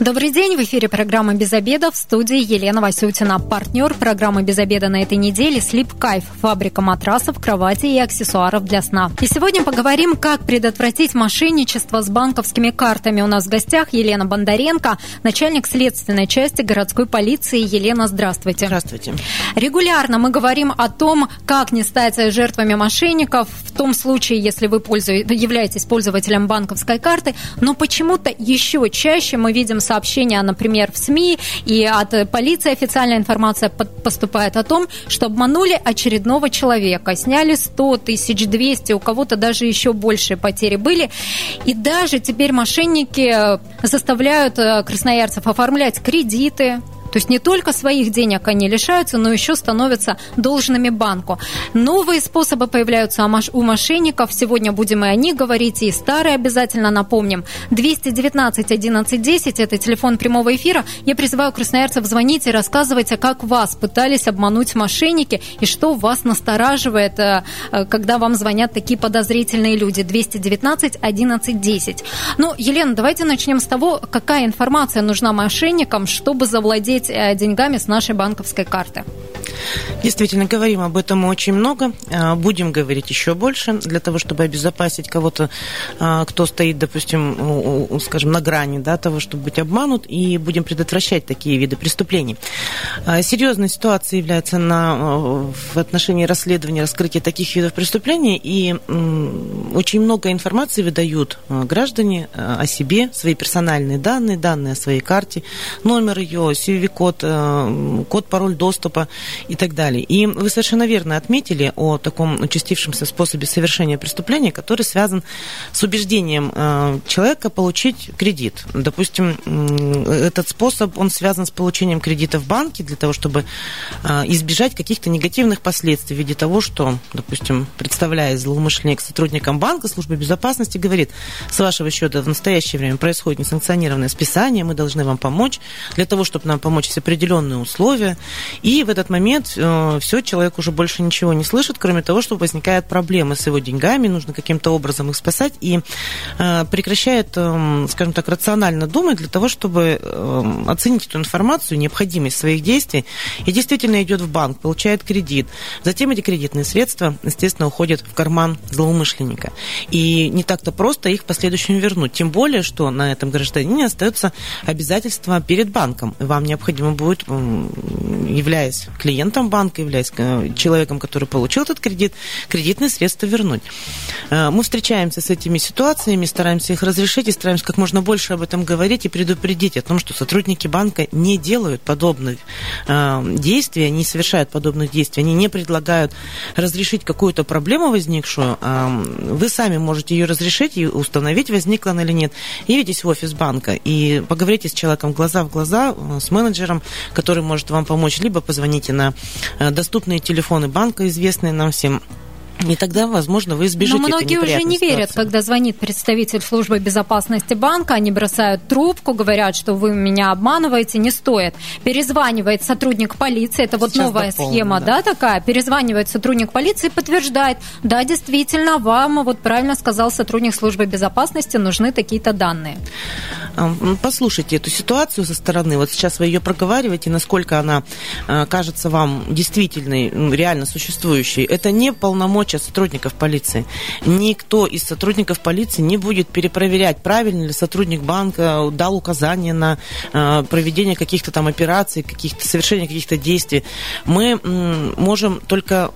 Добрый день, в эфире программа «Без обеда» в студии Елена Васютина. Партнер программы «Без обеда» на этой неделе «Слип Кайф» – фабрика матрасов, кровати и аксессуаров для сна. И сегодня поговорим, как предотвратить мошенничество с банковскими картами. У нас в гостях Елена Бондаренко, начальник следственной части городской полиции. Елена, здравствуйте. Здравствуйте. Регулярно мы говорим о том, как не стать жертвами мошенников в том случае, если вы являетесь пользователем банковской карты, но почему-то еще чаще мы видим сообщения, например, в СМИ и от полиции официальная информация поступает о том, что обманули очередного человека, сняли 100 тысяч, 200, у кого-то даже еще большие потери были. И даже теперь мошенники заставляют э, красноярцев оформлять кредиты, то есть не только своих денег они лишаются, но еще становятся должными банку. Новые способы появляются у мошенников. Сегодня будем и о них говорить, и старые обязательно напомним. 219 11 10 – это телефон прямого эфира. Я призываю красноярцев звонить и рассказывать, как вас пытались обмануть мошенники и что вас настораживает, э, э, когда вам звонят такие подозрительные люди. 219 11 10. Ну, Елена, давайте начнем с того, какая информация нужна мошенникам, чтобы завладеть платить э, деньгами с нашей банковской карты. Действительно, говорим об этом очень много. Э, будем говорить еще больше для того, чтобы обезопасить кого-то, э, кто стоит, допустим, скажем, на грани да, того, чтобы быть обманут, и будем предотвращать такие виды преступлений. Серьезной ситуацией является на, в отношении расследования, раскрытия таких видов преступлений, и очень много информации выдают граждане о себе, свои персональные данные, данные о своей карте, номер ее, CVV код, э, код, пароль доступа и так далее. И вы совершенно верно отметили о таком участившемся способе совершения преступления, который связан с убеждением э, человека получить кредит. Допустим, этот способ, он связан с получением кредита в банке для того, чтобы э, избежать каких-то негативных последствий в виде того, что, допустим, представляясь злоумышленник сотрудникам банка, службы безопасности говорит, с вашего счета в настоящее время происходит несанкционированное списание, мы должны вам помочь. Для того, чтобы нам помочь есть определенные условия, и в этот момент э, все, человек уже больше ничего не слышит, кроме того, что возникают проблемы с его деньгами, нужно каким-то образом их спасать, и э, прекращает, э, скажем так, рационально думать для того, чтобы э, оценить эту информацию, необходимость своих действий, и действительно идет в банк, получает кредит. Затем эти кредитные средства, естественно, уходят в карман злоумышленника. И не так-то просто их в последующем вернуть. Тем более, что на этом гражданине остается обязательство перед банком. Вам необходимо необходимо будет, являясь клиентом банка, являясь э, человеком, который получил этот кредит, кредитные средства вернуть. Э, мы встречаемся с этими ситуациями, стараемся их разрешить и стараемся как можно больше об этом говорить и предупредить о том, что сотрудники банка не делают подобных э, действий, не совершают подобных действий, они не предлагают разрешить какую-то проблему возникшую. Вы сами можете ее разрешить и установить, возникла она или нет. Явитесь в офис банка и поговорите с человеком глаза в глаза, с менеджером, менеджером, который может вам помочь, либо позвоните на э, доступные телефоны банка, известные нам всем и тогда, возможно, вы избежите Но многие уже не верят, ситуации. когда звонит представитель службы безопасности банка, они бросают трубку, говорят, что вы меня обманываете, не стоит. Перезванивает сотрудник полиции, это вот Сейчас новая дополню, схема, да. да, такая, перезванивает сотрудник полиции и подтверждает, да, действительно, вам, вот правильно сказал сотрудник службы безопасности, нужны такие-то данные. Послушайте эту ситуацию со стороны, вот сейчас вы ее проговариваете, насколько она э, кажется вам действительной, реально существующей. Это не полномочия полномочия сотрудников полиции. Никто из сотрудников полиции не будет перепроверять, правильно ли сотрудник банка дал указание на э, проведение каких-то там операций, каких-то совершения каких-то действий. Мы можем только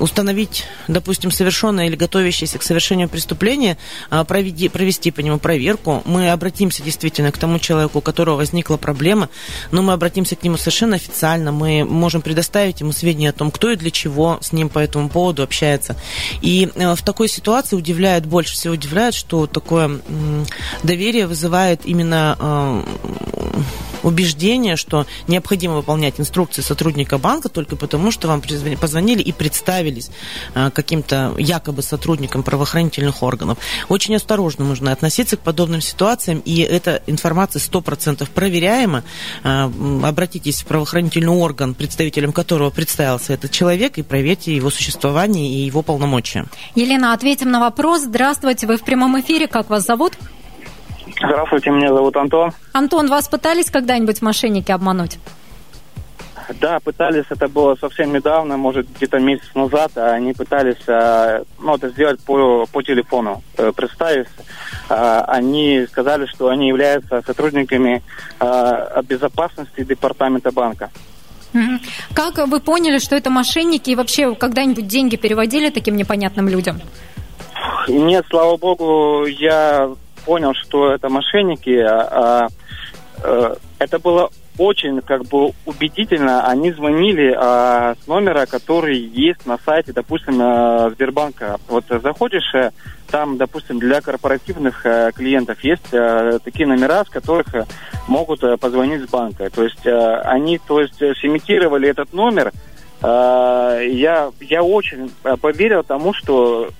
установить, допустим, совершенное или готовящееся к совершению преступления, э, проведи, провести по нему проверку. Мы обратимся действительно к тому человеку, у которого возникла проблема, но мы обратимся к нему совершенно официально. Мы можем предоставить ему сведения о том, кто и для чего с ним по этому поводу общается меняется. И э, в такой ситуации удивляет, больше всего удивляет, что такое доверие вызывает именно э, убеждение, что необходимо выполнять инструкции сотрудника банка только потому, что вам позвонили и представились а, каким-то якобы сотрудником правоохранительных органов. Очень осторожно нужно относиться к подобным ситуациям, и эта информация 100% проверяема. А, обратитесь в правоохранительный орган, представителем которого представился этот человек, и проверьте его существование и его полномочия. Елена, ответим на вопрос. Здравствуйте, вы в прямом эфире. Как вас зовут? Здравствуйте, меня зовут Антон. Антон, вас пытались когда-нибудь мошенники обмануть? Да, пытались, это было совсем недавно, может, где-то месяц назад, а они пытались э, ну, это сделать по, по телефону, э, представив. Э, они сказали, что они являются сотрудниками безопасности департамента банка. Как вы поняли, что это мошенники и вообще когда-нибудь деньги переводили таким непонятным людям? Нет, слава богу, я понял, что это мошенники. А, а, это было очень как бы убедительно. Они звонили а, с номера, который есть на сайте, допустим, а, Сбербанка. Вот заходишь, э, там, допустим, для корпоративных а, клиентов есть а, такие номера, с которых а, могут а, позвонить с банка. То есть а, они, то есть, симитировали этот номер, я, я очень поверил тому, что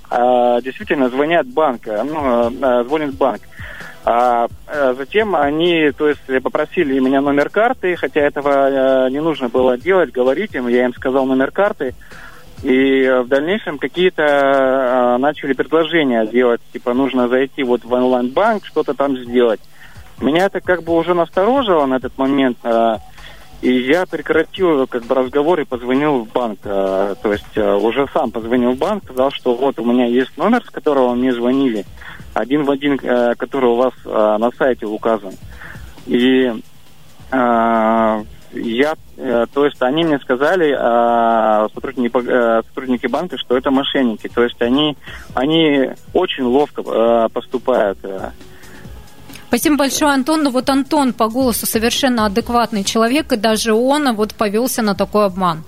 действительно звонят банк, ну, звонит банк. А, затем они, то есть, попросили меня номер карты, хотя этого не нужно было делать, говорить им, я им сказал номер карты. И в дальнейшем какие-то начали предложения делать, типа нужно зайти вот в онлайн-банк, что-то там сделать. Меня это как бы уже насторожило на этот момент. И я прекратил как бы разговор и позвонил в банк. А, то есть а, уже сам позвонил в банк, сказал, что вот у меня есть номер, с которого мне звонили, один в один, а, который у вас а, на сайте указан. И я, а, то есть они мне сказали, сотрудники, а, сотрудники банка, что это мошенники. То есть они, они очень ловко поступают. Спасибо большое, Антон. Ну вот Антон по голосу совершенно адекватный человек, и даже он вот повелся на такой обман.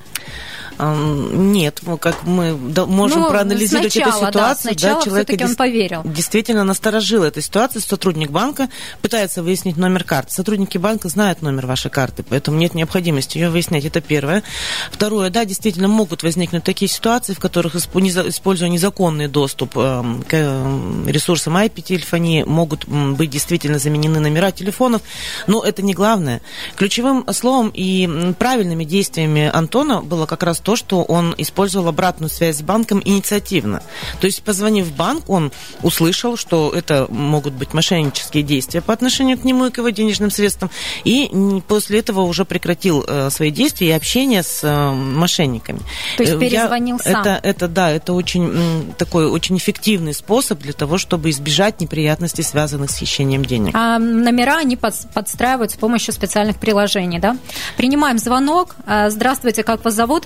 Нет, как мы можем ну, проанализировать сначала, эту ситуацию. Да, сначала да, человек он поверил. Действительно насторожил эта ситуация. Сотрудник банка пытается выяснить номер карты. Сотрудники банка знают номер вашей карты, поэтому нет необходимости ее выяснять. Это первое. Второе, да, действительно могут возникнуть такие ситуации, в которых, используя незаконный доступ эм, к эм, ресурсам IP-телефонии, могут быть действительно заменены номера телефонов. Но это не главное. Ключевым словом и правильными действиями Антона было как раз то, что он использовал обратную связь с банком инициативно. То есть, позвонив в банк, он услышал, что это могут быть мошеннические действия по отношению к нему и к его денежным средствам, и после этого уже прекратил э, свои действия и общение с э, мошенниками. То есть перезвонил Я, сам? Это, это, да, это очень такой очень эффективный способ для того, чтобы избежать неприятностей, связанных с хищением денег. А номера они подстраивают с помощью специальных приложений, да? Принимаем звонок. Э, здравствуйте, как вас зовут?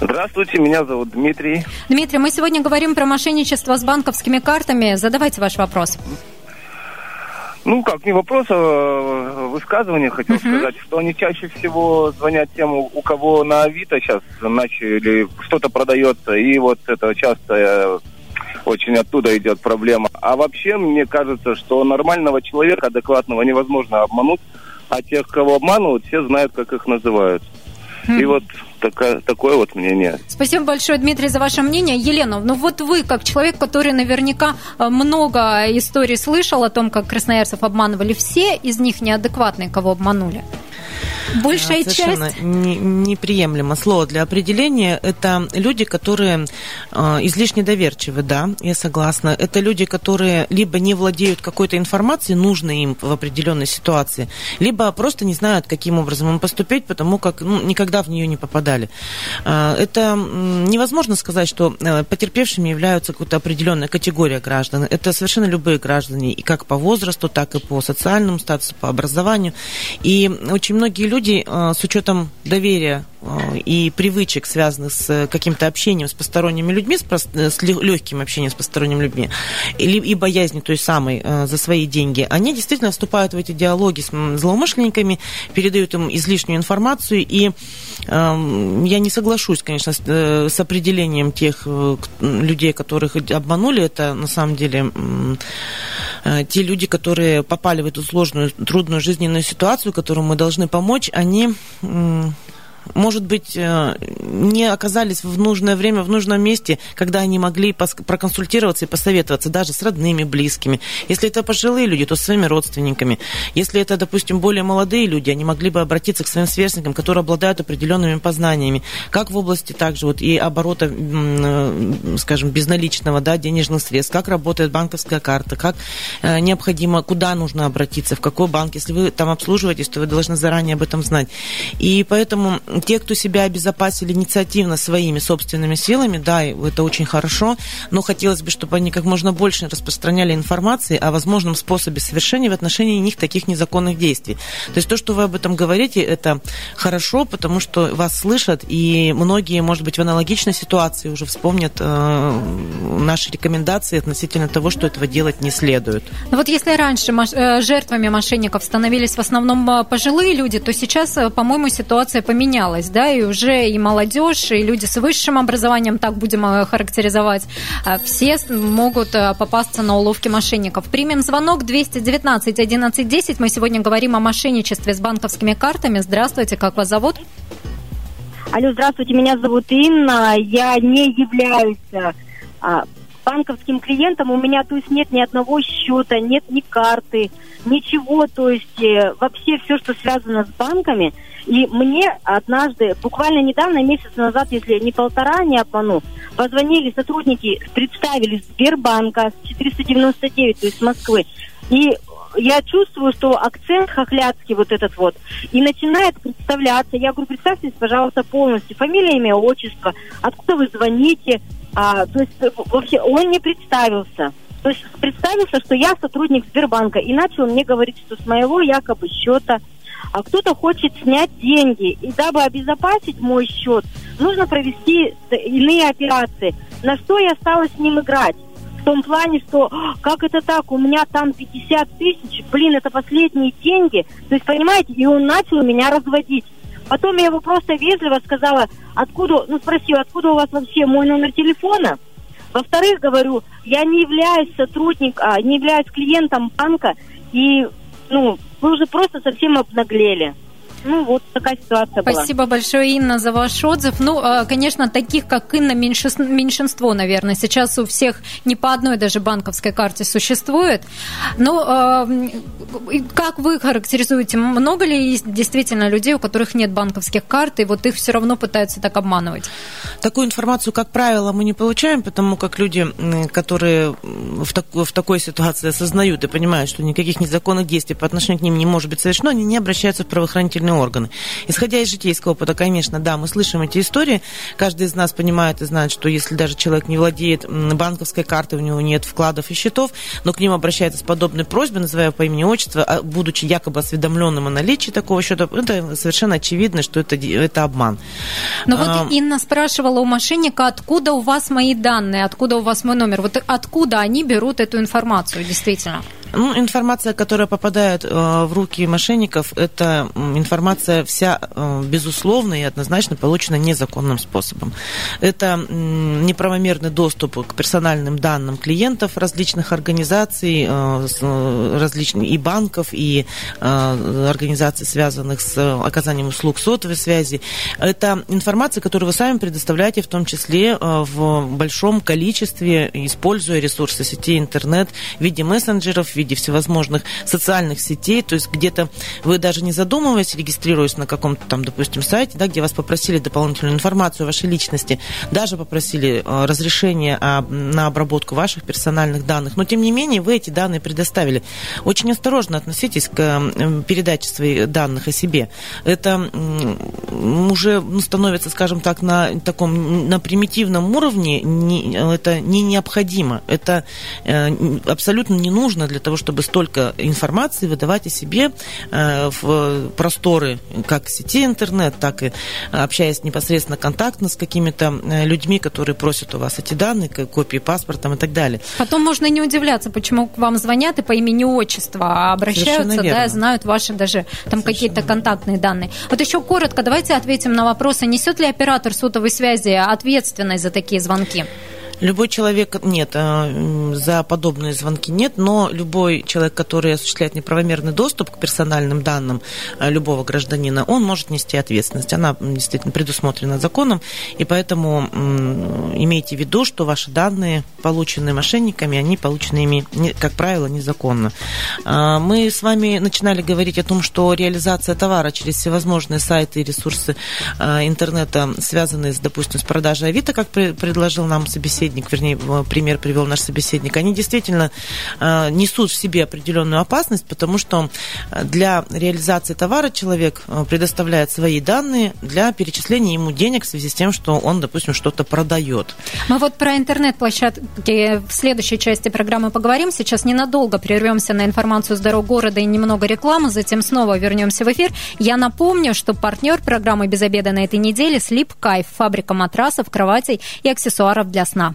Здравствуйте, меня зовут Дмитрий. Дмитрий, мы сегодня говорим про мошенничество с банковскими картами. Задавайте ваш вопрос. Ну, как не вопрос, а высказывание хотел uh-huh. сказать, что они чаще всего звонят тем, у кого на Авито сейчас начали что-то продается, и вот это часто э, очень оттуда идет проблема. А вообще, мне кажется, что нормального человека, адекватного, невозможно обмануть, а тех, кого обманывают, все знают, как их называют. И вот такая, такое вот мнение. Спасибо большое, Дмитрий, за ваше мнение. Елена, ну вот вы, как человек, который наверняка э, много историй слышал о том, как красноярцев обманывали, все из них неадекватные, кого обманули? Большая Совершенно часть... Не, неприемлемо. Слово для определения – это люди, которые э, излишне доверчивы, да, я согласна. Это люди, которые либо не владеют какой-то информацией, нужной им в определенной ситуации, либо просто не знают, каким образом им поступить, потому как ну, никогда в нее не попадали. Э, это невозможно сказать, что э, потерпевшими являются какая-то определенная категория граждан. Это совершенно любые граждане, и как по возрасту, так и по социальному статусу, по образованию. И очень многие люди э, с учетом доверия и привычек, связанных с каким-то общением с посторонними людьми, с, с легким общением с посторонними людьми, или, и боязнью той самой э, за свои деньги, они действительно вступают в эти диалоги с злоумышленниками, передают им излишнюю информацию, и я не соглашусь, конечно, с, э, с определением тех э, людей, которых обманули. Это на самом деле те люди, которые попали в эту сложную, трудную жизненную ситуацию, которым мы должны помочь, они может быть, э, не оказались в нужное время, в нужном месте, когда они могли проконсультироваться и посоветоваться даже с родными, близкими. Если это пожилые люди, то с своими родственниками. Если это, допустим, более молодые люди, они могли бы обратиться к своим сверстникам, которые обладают определенными познаниями, как в области также вот и оборота, э, скажем, безналичного, да, денежных средств, как работает банковская карта, как э, необходимо, куда нужно обратиться, в какой банк. Если вы там обслуживаетесь, то вы должны заранее об этом знать. И поэтому те, кто себя обезопасили инициативно своими собственными силами, да, это очень хорошо, но хотелось бы, чтобы они как можно больше распространяли информации о возможном способе совершения в отношении них таких незаконных действий. То есть то, что вы об этом говорите, это хорошо, потому что вас слышат, и многие, может быть, в аналогичной ситуации уже вспомнят э, наши рекомендации относительно того, что этого делать не следует. Ну вот если раньше э, жертвами мошенников становились в основном э, пожилые люди, то сейчас, э, по-моему, ситуация поменялась поменялось, да, и уже и молодежь, и люди с высшим образованием, так будем э, характеризовать, э, все могут э, попасться на уловки мошенников. Примем звонок 219 11 10. Мы сегодня говорим о мошенничестве с банковскими картами. Здравствуйте, как вас зовут? Алло, здравствуйте, меня зовут Инна. Я не являюсь а, банковским клиентом. У меня, то есть, нет ни одного счета, нет ни карты, ничего. То есть, э, вообще все, что связано с банками – и мне однажды, буквально недавно, месяц назад, если не полтора, не обману, позвонили сотрудники, представили Сбербанка 499, то есть Москвы. И я чувствую, что акцент хохлядский вот этот вот. И начинает представляться. Я говорю, представьте, пожалуйста, полностью. Фамилия, имя, отчество. Откуда вы звоните? А, то есть вообще он не представился. То есть представился, что я сотрудник Сбербанка. И начал мне говорить, что с моего якобы счета а кто-то хочет снять деньги. И дабы обезопасить мой счет, нужно провести иные операции. На что я стала с ним играть? В том плане, что «А, как это так, у меня там 50 тысяч, блин, это последние деньги. То есть, понимаете, и он начал меня разводить. Потом я его просто вежливо сказала, откуда, ну спросила, откуда у вас вообще мой номер телефона. Во-вторых, говорю, я не являюсь сотрудником, а, не являюсь клиентом банка, и ну, вы уже просто совсем обнаглели. Ну, вот такая ситуация была. Спасибо большое, Инна, за ваш отзыв. Ну, а, конечно, таких, как Инна, меньшинство, наверное. Сейчас у всех не по одной даже банковской карте существует. Но а, как вы характеризуете, много ли действительно людей, у которых нет банковских карт, и вот их все равно пытаются так обманывать? Такую информацию, как правило, мы не получаем, потому как люди, которые в, так, в такой ситуации осознают и понимают, что никаких незаконных действий по отношению к ним не может быть совершено, они не обращаются в правоохранительные правоохранительные органы. Исходя из житейского опыта, конечно, да, мы слышим эти истории. Каждый из нас понимает и знает, что если даже человек не владеет банковской картой, у него нет вкладов и счетов, но к ним обращается с подобной просьбой, называя по имени отчество, а, будучи якобы осведомленным о наличии такого счета, это совершенно очевидно, что это, это обман. Но вот а, Инна спрашивала у мошенника, откуда у вас мои данные, откуда у вас мой номер. Вот откуда они берут эту информацию, действительно? Ну, информация, которая попадает э, в руки мошенников, это информация вся, э, безусловно и однозначно получена незаконным способом. Это неправомерный доступ к персональным данным клиентов различных организаций, э, различных и банков, и организаций, связанных с оказанием услуг сотовой связи. Это информация, которую вы сами предоставляете, в том числе в большом количестве, используя ресурсы сети интернет в виде мессенджеров, виде всевозможных социальных сетей, то есть где-то вы даже не задумываясь, регистрируясь на каком-то там, допустим, сайте, да, где вас попросили дополнительную информацию о вашей личности, даже попросили э, разрешение на обработку ваших персональных данных, но тем не менее вы эти данные предоставили. Очень осторожно относитесь к передаче своих данных о себе. Это уже ну, становится, скажем так, на таком на примитивном уровне, не, это не необходимо, это э, абсолютно не нужно для того, того, чтобы столько информации выдавать о себе э, в просторы как сети интернет, так и общаясь непосредственно контактно с какими-то э, людьми, которые просят у вас эти данные, копии паспорта и так далее. Потом можно не удивляться, почему к вам звонят и по имени отчества обращаются, да, знают ваши даже там какие-то контактные данные. Вот еще коротко давайте ответим на вопрос, а несет ли оператор сотовой связи ответственность за такие звонки? Любой человек, нет, э, за подобные звонки нет, но любой человек, который осуществляет неправомерный доступ к персональным данным э, любого гражданина, он может нести ответственность. Она действительно предусмотрена законом, и поэтому имейте в виду, что ваши данные, полученные мошенниками, они получены ими, как правило, незаконно. А, мы с вами начинали говорить о том, что реализация товара через всевозможные сайты и ресурсы э, интернета, связанные, с, допустим, с продажей Авито, как предложил нам собеседник, собеседник, вернее, пример привел наш собеседник, они действительно э, несут в себе определенную опасность, потому что э, для реализации товара человек э, предоставляет свои данные для перечисления ему денег в связи с тем, что он, допустим, что-то продает. Мы вот про интернет-площадки в следующей части программы поговорим. Сейчас ненадолго прервемся на информацию с дорог города и немного рекламы, затем снова вернемся в эфир. Я напомню, что партнер программы «Без обеда» на этой неделе – Sleep Кайф, фабрика матрасов, кроватей и аксессуаров для сна.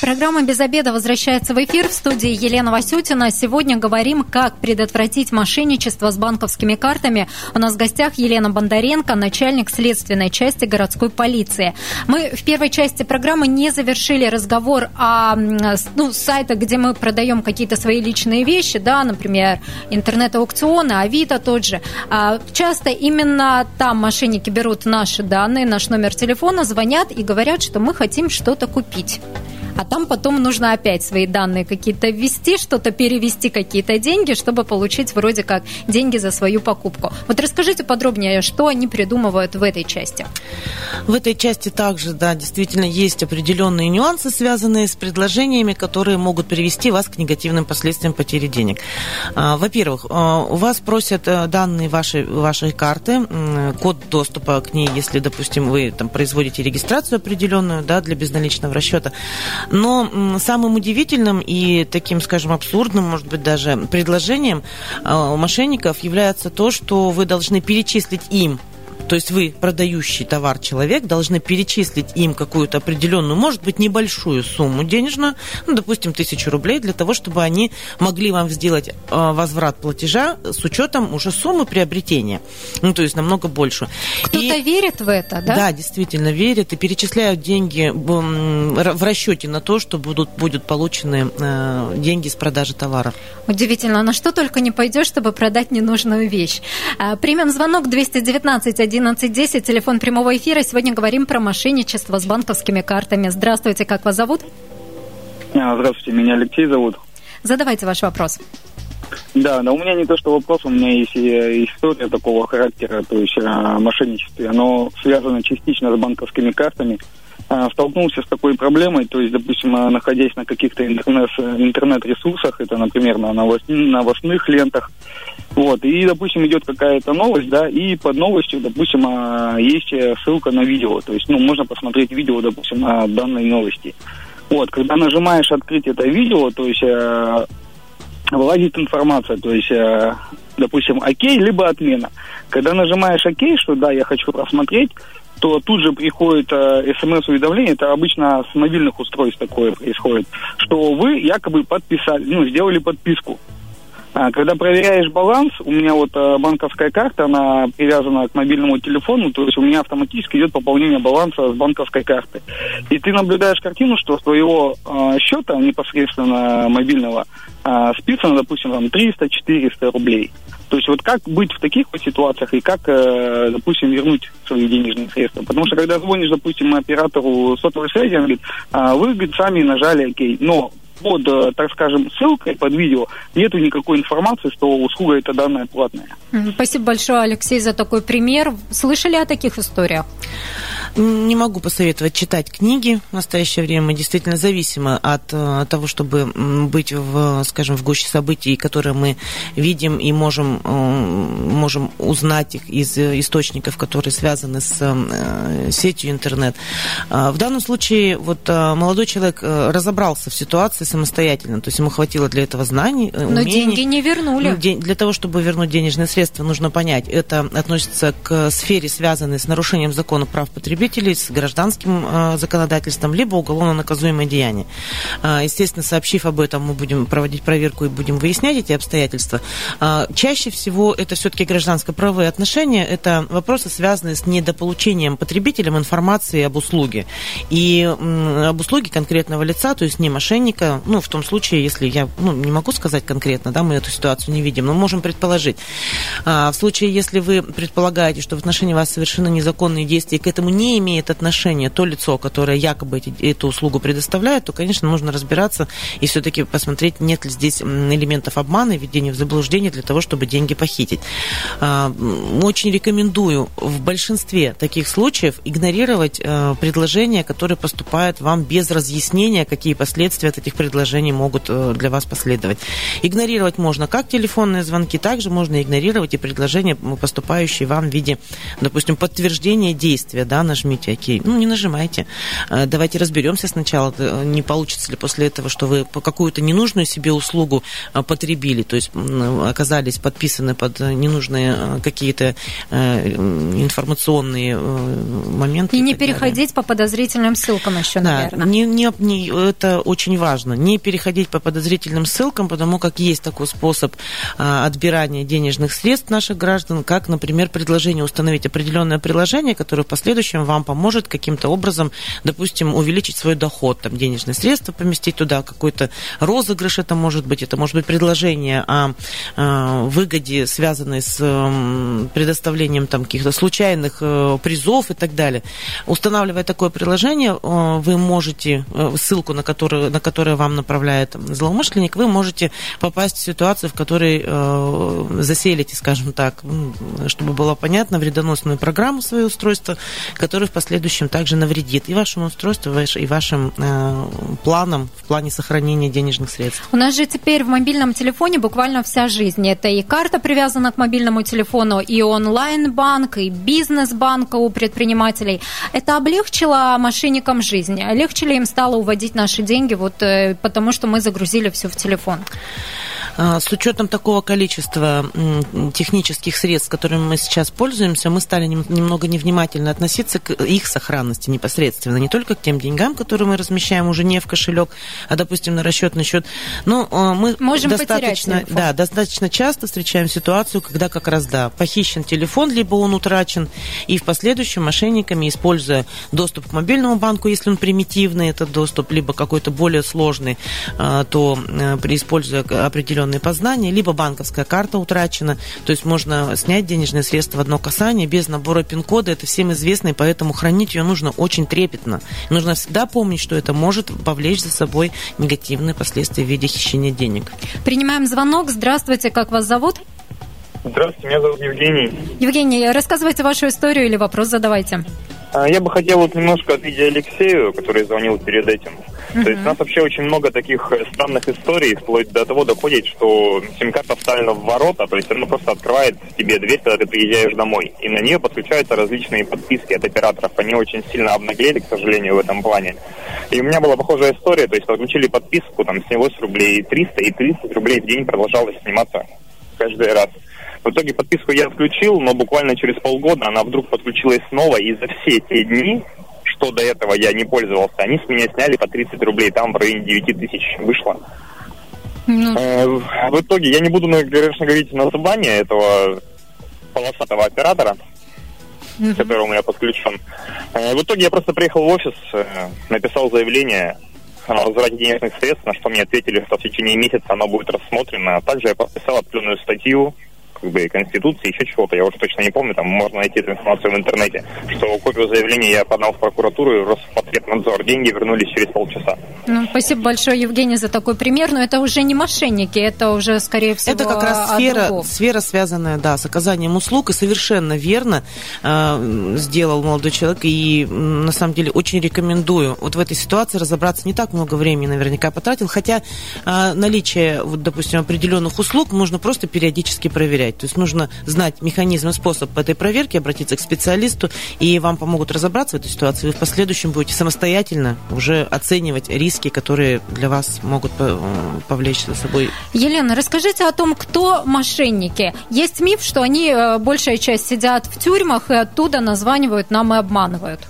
Программа «Без обеда» возвращается в эфир в студии Елена Васютина. Сегодня говорим, как предотвратить мошенничество с банковскими картами. У нас в гостях Елена Бондаренко, начальник следственной части городской полиции. Мы в первой части программы не завершили разговор о ну, сайтах, где мы продаем какие-то свои личные вещи, да, например, интернет-аукционы, Авито тот же. А часто именно там мошенники берут наши данные, наш номер телефона, звонят и говорят, что мы хотим что-то купить а там потом нужно опять свои данные какие-то ввести, что-то перевести, какие-то деньги, чтобы получить вроде как деньги за свою покупку. Вот расскажите подробнее, что они придумывают в этой части. В этой части также, да, действительно есть определенные нюансы, связанные с предложениями, которые могут привести вас к негативным последствиям потери денег. А, во-первых, а, у вас просят э, данные вашей, вашей карты, код доступа к ней, если, допустим, вы там производите регистрацию определенную, да, для безналичного расчета. Но самым удивительным и таким, скажем, абсурдным, может быть, даже предложением а, у мошенников является то, что вы должны перечислить им то есть вы, продающий товар человек, должны перечислить им какую-то определенную, может быть, небольшую сумму денежную, ну, допустим, тысячу рублей, для того, чтобы они могли вам сделать э, возврат платежа с учетом уже суммы приобретения. Ну, то есть намного больше. Кто-то и, верит в это, да? Да, действительно верит и перечисляют деньги в расчете на то, что будут, будут получены э, деньги с продажи товара. Удивительно, на что только не пойдешь, чтобы продать ненужную вещь. Э, примем звонок 219 1110, телефон прямого эфира. Сегодня говорим про мошенничество с банковскими картами. Здравствуйте, как вас зовут? А, здравствуйте, меня Алексей зовут. Задавайте ваш вопрос. Да, но у меня не то, что вопрос, у меня есть история такого характера, то есть о мошенничестве. Оно связано частично с банковскими картами. А, столкнулся с такой проблемой, то есть, допустим, находясь на каких-то интернет, интернет-ресурсах, это, например, на новостных лентах, вот, и, допустим, идет какая-то новость, да, и под новостью, допустим, а, есть э, ссылка на видео, то есть, ну, можно посмотреть видео, допустим, на данной новости. Вот, когда нажимаешь открыть это видео, то есть э, вылазит информация, то есть, э, допустим, окей, либо отмена. Когда нажимаешь окей, что да, я хочу просмотреть, то тут же приходит э, смс-уведомление, это обычно с мобильных устройств такое происходит, что вы якобы подписали, ну, сделали подписку. А, когда проверяешь баланс, у меня вот а, банковская карта, она привязана к мобильному телефону, то есть у меня автоматически идет пополнение баланса с банковской карты. И ты наблюдаешь картину, что с твоего а, счета непосредственно мобильного а, списано, допустим, там 300-400 рублей. То есть вот как быть в таких вот ситуациях и как, э, допустим, вернуть свои денежные средства? Потому что когда звонишь, допустим, оператору сотовой связи, он говорит, а, вы, говорит, сами нажали окей, но под, э, так скажем, ссылкой под видео нету никакой информации, что услуга эта данная платная. Спасибо большое, Алексей, за такой пример. Слышали о таких историях? Не могу посоветовать читать книги в настоящее время. Мы действительно зависимы от э, того, чтобы быть, в, скажем, в гуще событий, которые мы видим и можем, э, можем узнать их из источников, которые связаны с сетью интернет. А, в данном случае вот молодой человек разобрался в ситуации самостоятельно, то есть ему хватило для этого знаний, Но умений. деньги не вернули. Ну, для того, чтобы вернуть денежные средства, нужно понять, это относится к сфере, связанной с нарушением закона прав потребителей, с гражданским э, законодательством, либо уголовно наказуемое деяние. Э, естественно, сообщив об этом, мы будем проводить проверку и будем выяснять эти обстоятельства. Э, чаще всего это все-таки гражданско-правовые отношения, это вопросы, связанные с недополучением потребителям информации об услуге. И об услуге конкретного лица, то есть не мошенника, ну, в том случае, если я ну, не могу сказать конкретно, да, мы эту ситуацию не видим, но можем предположить. В случае, если вы предполагаете, что в отношении вас совершены незаконные действия, и к этому не имеет отношения то лицо, которое якобы эту услугу предоставляет, то, конечно, нужно разбираться и все-таки посмотреть, нет ли здесь элементов обмана, введения в заблуждение для того, чтобы деньги похитить. А, очень рекомендую в большинстве таких случаев игнорировать э, предложения, которые поступают вам без разъяснения, какие последствия от этих предложений могут э, для вас последовать. Игнорировать можно как телефонные звонки, также можно игнорировать и предложения, поступающие вам в виде, допустим, подтверждения действия, да, нажмите ОК. Ну, не нажимайте. Э, давайте разберемся сначала, э, не получится ли после этого, что вы какую-то ненужную себе услугу потребили, то есть оказались подписаны под ненужные какие-то информационные моменты. И, и не переходить далее. по подозрительным ссылкам еще, да, наверное. Не, не, не, это очень важно. Не переходить по подозрительным ссылкам, потому как есть такой способ отбирания денежных средств наших граждан, как, например, предложение установить определенное приложение, которое в последующем вам поможет каким-то образом, допустим, увеличить свой доход, там, денежные средства поместить туда, какой-то розыгрыш это может быть, это может быть предложение о, о выгоде, связанной с предоставлением там каких-то случайных э, призов и так далее. Устанавливая такое приложение, э, вы можете, э, ссылку на которую, на которую вам направляет злоумышленник, вы можете попасть в ситуацию, в которой заселите, скажем так, чтобы было понятно, вредоносную программу свое устройство, которое в последующем также навредит и вашему устройству, и вашим э, планам в плане сохранения денежных средств. У нас же теперь в мобильном телефоне буквально вся жизнь. Это и карта привязана к мобильному телефону, и онлайн-банк, и бизнес-банк у предпринимателей. Это облегчило мошенникам жизнь? Легче ли им стало уводить наши деньги, вот э, потому что мы загрузили все в телефон? А, с учетом такого количества технических средств, которыми мы сейчас пользуемся, мы стали немного невнимательно относиться к их сохранности непосредственно, не только к тем деньгам, которые мы размещаем уже не в кошелек, а, допустим, на расчетный счет. Но а, мы Можем достаточно, да, достаточно часто встречаем ситуацию, когда как раз, да, похищен телефон, либо он утрачен, и в последующем мошенниками, используя доступ к мобильному банку, если он примитивный, этот доступ, либо какой-то более сложный, то э, используя определенные определенные познания, либо банковская карта утрачена, то есть можно снять денежные средства в одно касание без набора пин-кода, это всем известно, и поэтому хранить ее нужно очень трепетно. Нужно всегда помнить, что это может повлечь за собой негативные последствия в виде хищения денег. Принимаем звонок. Здравствуйте, как вас зовут? Здравствуйте, меня зовут Евгений. Евгений, рассказывайте вашу историю или вопрос задавайте. А, я бы хотел вот немножко ответить Алексею, который звонил перед этим. Uh-huh. То есть у нас вообще очень много таких э, странных историй, вплоть до того доходит, что сим-карта вставлена в ворота, то есть она просто открывает тебе дверь, когда ты приезжаешь домой. И на нее подключаются различные подписки от операторов. Они очень сильно обнаглели, к сожалению, в этом плане. И у меня была похожая история, то есть подключили подписку, там снялось рублей 300, и 30 рублей в день продолжалось сниматься каждый раз. В итоге подписку я отключил, но буквально через полгода она вдруг подключилась снова, и за все те дни, что до этого я не пользовался, они с меня сняли по 30 рублей, там в районе 9 тысяч вышло. Ну... Э, в итоге я не буду, конечно, говорить название этого полосатого оператора, mm-hmm. который у меня подключен. Э, в итоге я просто приехал в офис, э, написал заявление о возврате денежных средств, на что мне ответили, что в течение месяца оно будет рассмотрено. Также я подписал определенную статью как бы, Конституции, еще чего-то, я уже точно не помню, там можно найти эту информацию в интернете, что копию заявления я подал в прокуратуру, и Роспотребнадзор, деньги вернулись через полчаса. Ну, спасибо большое, Евгений, за такой пример, но это уже не мошенники, это уже, скорее всего, Это как раз сфера, сфера, связанная, да, с оказанием услуг, и совершенно верно э, сделал молодой человек, и на самом деле очень рекомендую вот в этой ситуации разобраться. Не так много времени наверняка потратил, хотя э, наличие, вот, допустим, определенных услуг можно просто периодически проверять. То есть нужно знать механизм и способ этой проверки, обратиться к специалисту, и вам помогут разобраться в этой ситуации. Вы в последующем будете самостоятельно уже оценивать риски, которые для вас могут повлечь за собой. Елена, расскажите о том, кто мошенники. Есть миф, что они, э, большая часть, сидят в тюрьмах и оттуда названивают нам и обманывают.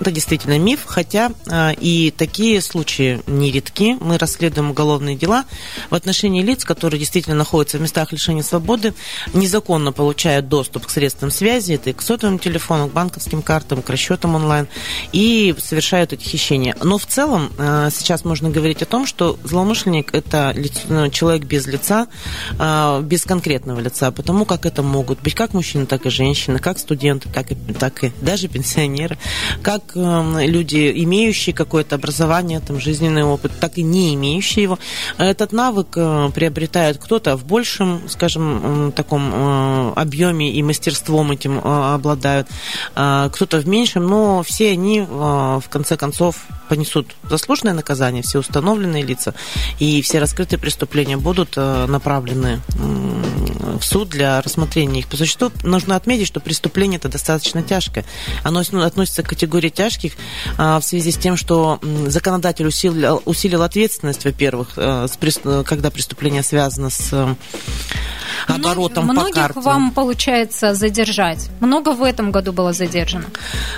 Это действительно миф, хотя э, и такие случаи нередки. Мы расследуем уголовные дела в отношении лиц, которые действительно находятся в местах лишения свободы, незаконно получают доступ к средствам связи, это и к сотовым телефонам, к банковским картам, к расчетам онлайн, и совершают эти хищения. Но в целом э, сейчас можно говорить о том, что злоумышленник – это ну, человек без лица, э, без конкретного лица, потому как это могут быть как мужчины, так и женщины, как студенты, так и, так и даже пенсионеры, как Эм, люди, имеющие какое-то образование, там, жизненный опыт, так и не имеющие его. Этот навык э, приобретает кто-то в большем, скажем, таком э, объеме и мастерством этим э, обладают, кто-то в меньшем, но все они, в конце концов, понесут заслуженное наказание, все установленные лица и все раскрытые преступления будут направлены в суд для рассмотрения их. По существу нужно отметить, что преступление это достаточно тяжкое. Оно относится к категории тяжких а, в связи с тем, что законодатель усилил, усилил ответственность, во-первых, э, когда преступление связано с э, оборотом Многих по карте. вам получается задержать? Много в этом году было задержано?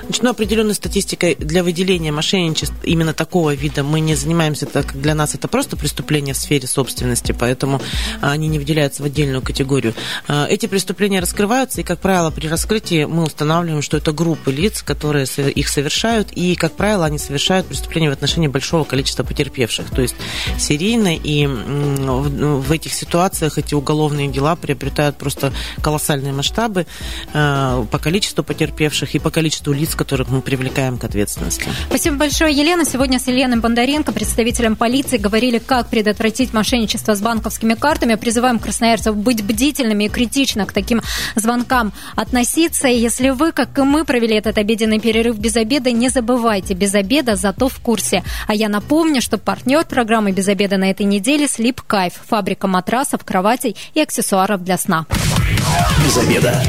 Значит, ну, определенной статистикой для выделения мошенничеств именно такого вида мы не занимаемся, так как для нас это просто преступление в сфере собственности, поэтому они не выделяются в отдельную категорию. А, эти преступления раскрываются, и, как правило, при раскрытии мы устанавливаем, что это группы лиц, которые их совершают, и, как правило, они совершают преступления в отношении большого количества потерпевших. То есть серийно, и в этих ситуациях эти уголовные дела приобретают просто колоссальные масштабы э, по количеству потерпевших и по количеству лиц, которых мы привлекаем к ответственности. Спасибо большое, Елена. Сегодня с Еленой Бондаренко, представителем полиции, говорили, как предотвратить мошенничество с банковскими картами. Призываем красноярцев быть бдительными и критично к таким звонкам относиться. И если вы, как и мы, провели этот обеденный перерыв без обеда, не забывайте, без обеда зато в курсе. А я напомню, что партнер программы «Без обеда» на этой неделе – Sleep Кайф, фабрика матрасов, кроватей и аксессуаров для сна. Без обеда.